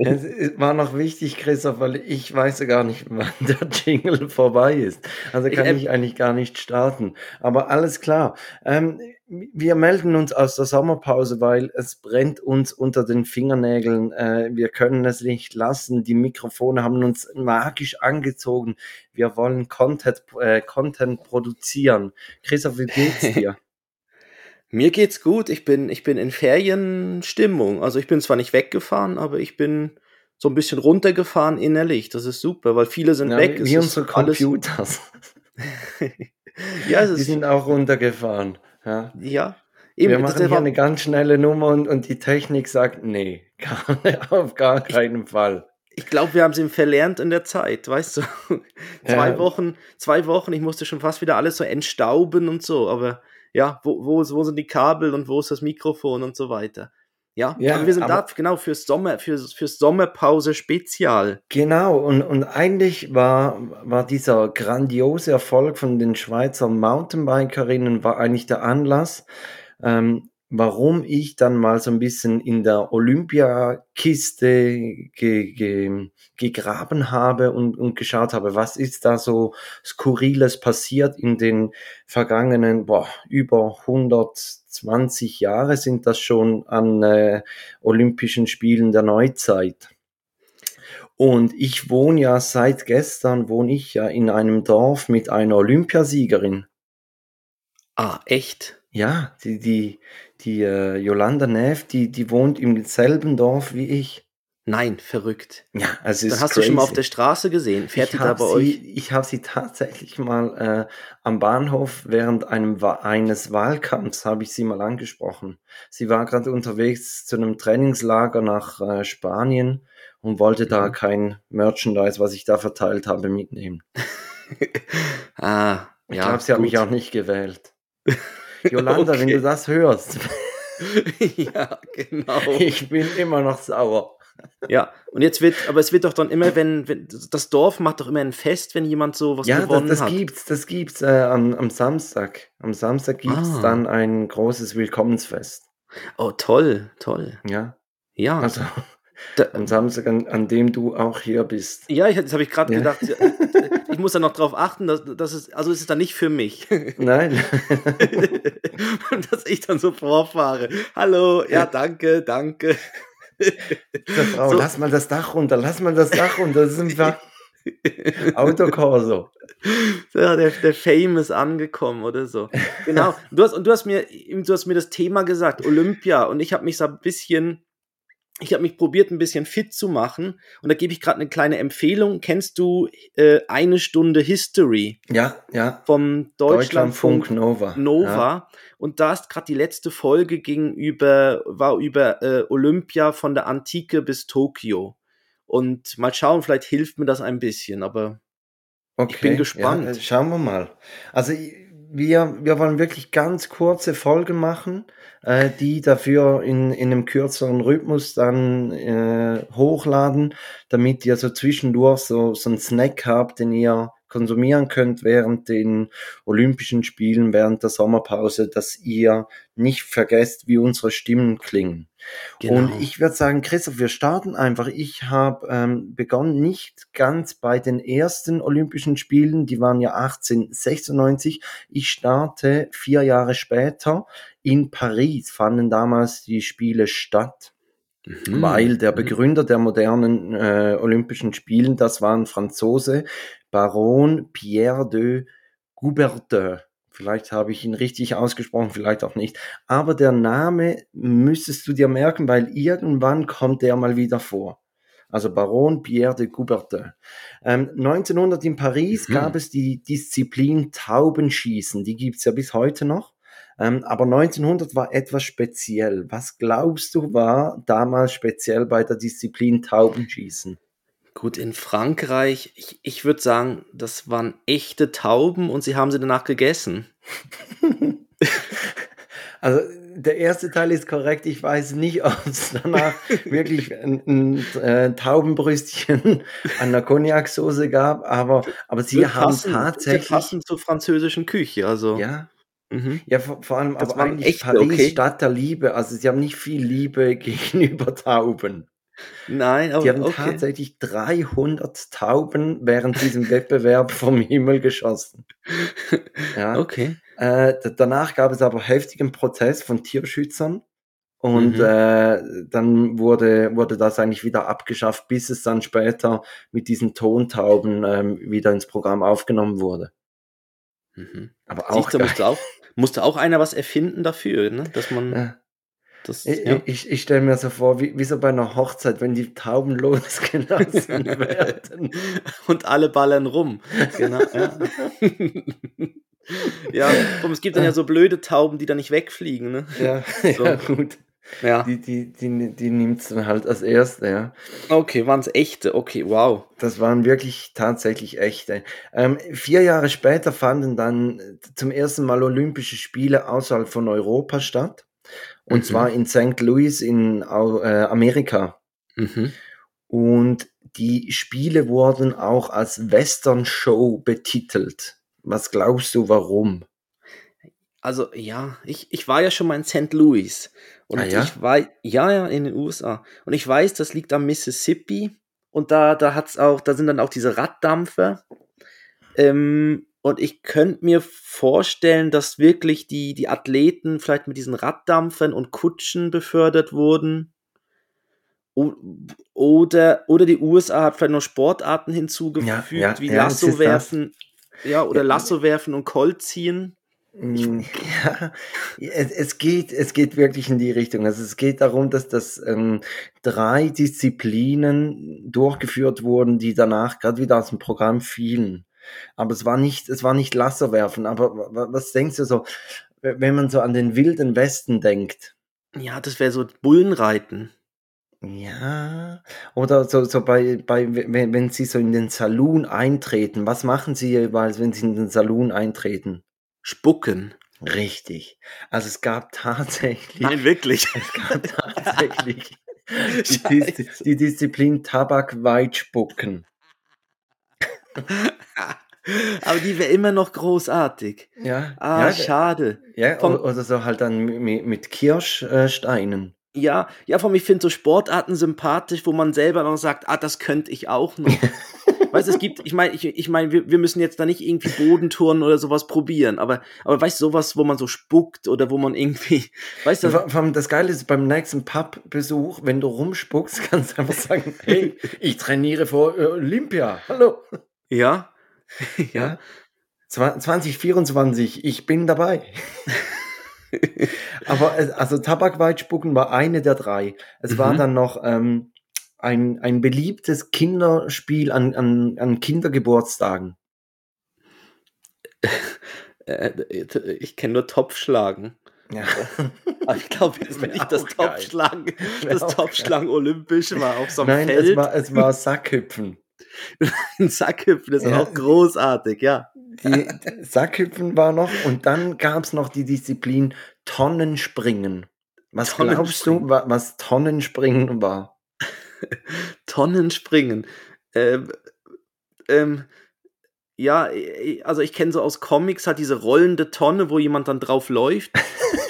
Es war noch wichtig, Christoph, weil ich weiß ja gar nicht, wann der Jingle vorbei ist. Also kann ich, ich eigentlich gar nicht starten. Aber alles klar. Ähm, wir melden uns aus der Sommerpause, weil es brennt uns unter den Fingernägeln. Äh, wir können es nicht lassen. Die Mikrofone haben uns magisch angezogen. Wir wollen Content, äh, Content produzieren. Christoph, wie geht's dir? Mir geht's gut. Ich bin, ich bin in Ferienstimmung. Also ich bin zwar nicht weggefahren, aber ich bin so ein bisschen runtergefahren innerlich. Das ist super, weil viele sind ja, weg. Wie, wie unsere Computers. ja, Die sind auch runtergefahren. Ja. ja. Eben, wir machen hier eine ganz schnelle Nummer und, und die Technik sagt, nee, gar, auf gar keinen Fall. Ich glaube, wir haben sie verlernt in der Zeit, weißt du? zwei ja. Wochen, zwei Wochen, ich musste schon fast wieder alles so entstauben und so, aber ja, wo, wo, wo sind die Kabel und wo ist das Mikrofon und so weiter. Ja, ja aber wir sind aber, da genau fürs Sommer, fürs, fürs Sommerpause Spezial. Genau, und, und eigentlich war, war dieser grandiose Erfolg von den Schweizer Mountainbikerinnen war eigentlich der Anlass, ähm, warum ich dann mal so ein bisschen in der Olympiakiste ge, ge, gegraben habe und, und geschaut habe, was ist da so Skurriles passiert in den vergangenen, boah, über 120 Jahre sind das schon an äh, Olympischen Spielen der Neuzeit. Und ich wohne ja seit gestern, wohne ich ja in einem Dorf mit einer Olympiasiegerin. Ah, echt? Ja, die, die, die äh, Yolanda Neff, die, die wohnt im selben Dorf wie ich. Nein, verrückt. Ja, also Dann hast crazy. du schon mal auf der Straße gesehen. Fährt ich die da bei sie, euch? Ich habe sie tatsächlich mal äh, am Bahnhof während einem, eines Wahlkampfs habe ich sie mal angesprochen. Sie war gerade unterwegs zu einem Trainingslager nach äh, Spanien und wollte mhm. da kein Merchandise, was ich da verteilt habe, mitnehmen. ah, ich ja, glaube, sie gut. hat mich auch nicht gewählt. Jolanda, okay. wenn du das hörst. ja, genau. Ich bin immer noch sauer. Ja, und jetzt wird, aber es wird doch dann immer, wenn, wenn das Dorf macht doch immer ein Fest, wenn jemand so was ja, gewonnen das, das hat. Gibt's, das gibt's äh, am, am Samstag. Am Samstag gibt's ah. dann ein großes Willkommensfest. Oh, toll, toll. Ja. Ja. Also, da, am Samstag, an, an, dem du auch hier bist. Ja, ich, das habe ich gerade ja. gedacht. ich muss dann noch darauf achten, dass, dass es, also es ist dann nicht für mich. Nein. dass ich dann so vorfahre. Hallo, ja, danke, danke. Frau, so. lass mal das Dach runter, lass mal das Dach runter. Das ist einfach Autokorso. Ja, der, der Fame ist angekommen oder so. Genau. Du hast, und du hast mir, du hast mir das Thema gesagt, Olympia, und ich habe mich so ein bisschen ich habe mich probiert, ein bisschen fit zu machen. Und da gebe ich gerade eine kleine Empfehlung. Kennst du äh, eine Stunde History? Ja, ja. Vom Deutschlandfunk, Deutschlandfunk Nova. Nova. Ja. Und da ist gerade die letzte Folge gegenüber, war über äh, Olympia von der Antike bis Tokio. Und mal schauen, vielleicht hilft mir das ein bisschen, aber okay, ich bin gespannt. Ja, schauen wir mal. Also wir, wir wollen wirklich ganz kurze Folgen machen, äh, die dafür in, in einem kürzeren Rhythmus dann äh, hochladen, damit ihr so zwischendurch so, so einen Snack habt, den ihr konsumieren könnt während den Olympischen Spielen, während der Sommerpause, dass ihr nicht vergesst, wie unsere Stimmen klingen. Genau. Und ich würde sagen, Christoph, wir starten einfach. Ich habe ähm, begonnen nicht ganz bei den ersten Olympischen Spielen, die waren ja 1896. Ich starte vier Jahre später in Paris, fanden damals die Spiele statt. Mhm. Weil der mhm. Begründer der modernen äh, Olympischen Spielen, das war ein Franzose, Baron Pierre de Coubertin. Vielleicht habe ich ihn richtig ausgesprochen, vielleicht auch nicht. Aber der Name müsstest du dir merken, weil irgendwann kommt der mal wieder vor. Also Baron Pierre de Coubertin. Ähm, 1900 in Paris mhm. gab es die Disziplin Taubenschießen. Die gibt's ja bis heute noch. Ähm, aber 1900 war etwas speziell. Was glaubst du war damals speziell bei der Disziplin Taubenschießen? Gut, in Frankreich, ich, ich würde sagen, das waren echte Tauben und sie haben sie danach gegessen. also der erste Teil ist korrekt. Ich weiß nicht, ob es danach wirklich ein, ein äh, Taubenbrüstchen an der Cognac-Soße gab, aber, aber sie haben passen, tatsächlich. passen zur französischen Küche, also. Ja, Mhm. Ja, vor, vor allem das aber eigentlich echt, Paris, okay. Stadt der Liebe. Also sie haben nicht viel Liebe gegenüber Tauben. Nein, aber Die haben okay. tatsächlich 300 Tauben während diesem Wettbewerb vom Himmel geschossen. Ja. Okay. Äh, danach gab es aber heftigen Prozess von Tierschützern. Und mhm. äh, dann wurde, wurde das eigentlich wieder abgeschafft, bis es dann später mit diesen Tontauben ähm, wieder ins Programm aufgenommen wurde. Mhm. Aber auch, Siehst du, musste auch musste auch einer was erfinden dafür, ne? dass man. Ja. Das, ich, ja. ich, ich stelle mir so vor, wie, wie so bei einer Hochzeit, wenn die Tauben losgelassen werden. Und alle ballern rum. Genau, ja. ja, es gibt dann ja so blöde Tauben, die da nicht wegfliegen. Ne? Ja, so. ja gut. Ja. Die, die, die, die nimmt es dann halt als erste, ja. Okay, waren es echte, okay, wow. Das waren wirklich tatsächlich echte. Ähm, vier Jahre später fanden dann zum ersten Mal Olympische Spiele außerhalb von Europa statt. Und mhm. zwar in St. Louis in äh, Amerika. Mhm. Und die Spiele wurden auch als Western Show betitelt. Was glaubst du, warum? Also ja, ich, ich war ja schon mal in St. Louis und ah, ja? ich war ja ja in den USA und ich weiß, das liegt am Mississippi und da da hat's auch, da sind dann auch diese Raddampfer ähm, und ich könnte mir vorstellen, dass wirklich die die Athleten vielleicht mit diesen Raddampfern und Kutschen befördert wurden oder oder die USA hat vielleicht noch Sportarten hinzugefügt ja, ja, wie ja, Lasso werfen, ja oder Lasso werfen und Colt ziehen. Hm, ja, es, es, geht, es geht wirklich in die Richtung. Also es geht darum, dass das ähm, drei Disziplinen durchgeführt wurden, die danach gerade wieder aus dem Programm fielen. Aber es war nicht, es war nicht Lasserwerfen. Aber was denkst du so, wenn man so an den wilden Westen denkt? Ja, das wäre so Bullenreiten. Ja, oder so, so bei, bei wenn, wenn sie so in den Saloon eintreten, was machen sie jeweils, wenn sie in den Saloon eintreten? Spucken. Richtig. Also es gab tatsächlich. Nein, wirklich. Es gab tatsächlich die, Dis die, Disziplin Tabak-Weitspucken. Aber die wäre immer noch großartig. Ja. Ah, ja, schade. Ja, Vom, oder so halt dann mit, mit Kirschsteinen. Ja, ja, von mir finde so Sportarten sympathisch, wo man selber noch sagt, ah, das könnte ich auch noch. weißt du, es gibt, ich meine, ich, ich meine, wir, wir müssen jetzt da nicht irgendwie Bodentouren oder sowas probieren, aber, aber weißt du, sowas, wo man so spuckt oder wo man irgendwie, weißt du. Das Geile ist, beim nächsten Pub-Besuch, wenn du rumspuckst, kannst du einfach sagen, hey, ich trainiere vor äh, Olympia, hallo. Ja. ja. 2024, ich bin dabei. Aber also Tabakweitspucken war eine der drei. Es mhm. war dann noch ähm, ein, ein beliebtes Kinderspiel an, an, an Kindergeburtstagen. Äh, ich kenne nur Topfschlagen. Ja. Aber ich glaube jetzt nicht, dass Topfschlagen, das Topfschlagen olympisch war auf so einem Nein, Feld. es war, es war Sackhüpfen. Sackhüpfen ist ja. auch großartig, ja. Die, Sackhüpfen war noch und dann gab es noch die Disziplin Tonnenspringen. Was glaubst du, was Tonnenspringen war? Tonnenspringen. Ähm, ähm, ja, also ich kenne so aus Comics halt diese rollende Tonne, wo jemand dann drauf läuft.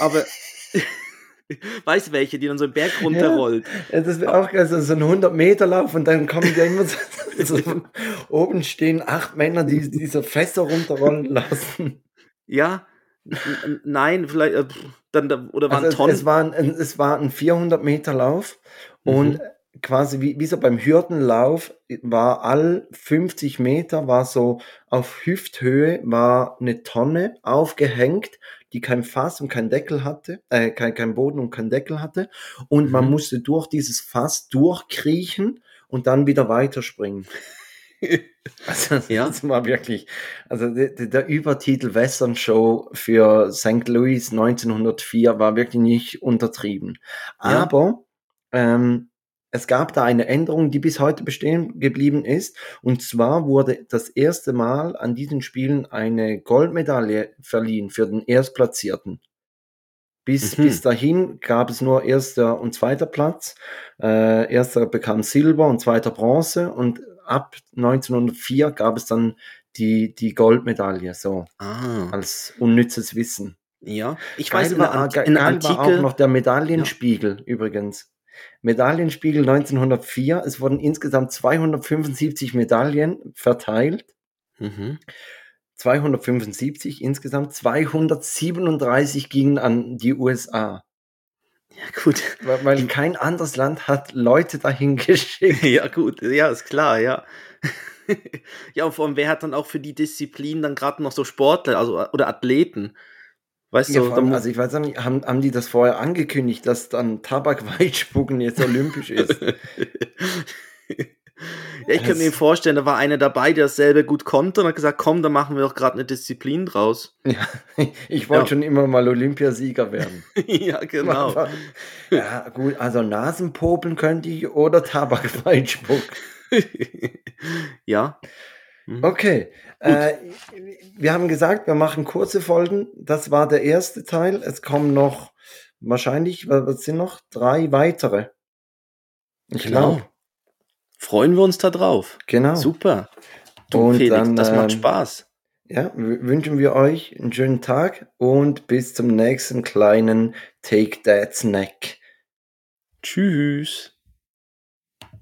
aber Weißt du welche, die dann so einen Berg runterrollt? Ja, das wäre auch geil, so, ein 100-Meter-Lauf und dann kommen die immer so, so, oben stehen acht Männer, die diese Fässer runterrollen lassen. Ja, nein, vielleicht, äh, dann, oder waren also Tonnen? Es, es, war ein, es war ein 400-Meter-Lauf mhm. und quasi wie, wie so beim Hürdenlauf war all 50 Meter war so auf Hüfthöhe war eine Tonne aufgehängt die kein Fass und kein Deckel hatte, äh, kein, kein Boden und kein Deckel hatte. Und mhm. man musste durch dieses Fass durchkriechen und dann wieder weiterspringen. Also ja. das war wirklich, also der, der, Übertitel Western Show für St. Louis 1904 war wirklich nicht untertrieben. Ja. Aber ähm, es gab da eine Änderung, die bis heute bestehen geblieben ist. Und zwar wurde das erste Mal an diesen Spielen eine Goldmedaille verliehen für den Erstplatzierten. Bis, mhm. bis dahin gab es nur erster und zweiter Platz. Äh, erster bekam Silber und zweiter Bronze. Und ab 1904 gab es dann die, die Goldmedaille, so ah. als unnützes Wissen. Ja, ich geil weiß war, an, geil in war Antike. auch noch der Medaillenspiegel übrigens. Medaillenspiegel 1904. Es wurden insgesamt 275 Medaillen verteilt. Mhm. 275 insgesamt. 237 gingen an die USA. Ja, gut. Weil, weil kein anderes Land hat Leute dahin geschickt. Ja, gut. Ja, ist klar, ja. ja, und vor allem, wer hat dann auch für die Disziplin dann gerade noch so Sportler, also oder Athleten? Weißt Ja, du, allem, also ich weiß nicht, haben, haben die das vorher angekündigt, dass dann Tabakweitspucken jetzt olympisch ist? ja, ich könnte mir vorstellen, da war einer dabei, der dasselbe gut konnte und hat gesagt, komm, da machen wir doch gerade eine Disziplin draus. Ja, ich wollte Ja. schon immer mal Olympiasieger werden. ja, genau. Ja, gut, also Nasenpopeln könnte ich oder Tabakweitspuck. ja. Mhm. Okay, äh, wir haben gesagt, wir machen kurze Folgen. Das war der erste Teil. Es kommen noch wahrscheinlich, wa- was sind noch? Drei weitere. Ich Genau. glaube, Freuen wir uns da drauf. genau. Super. Du, Und Felix, dann, das ähm, macht Spaß. Ja, wünschen wir euch einen schönen Tag und bis zum nächsten kleinen Take That Snack. Tschüss.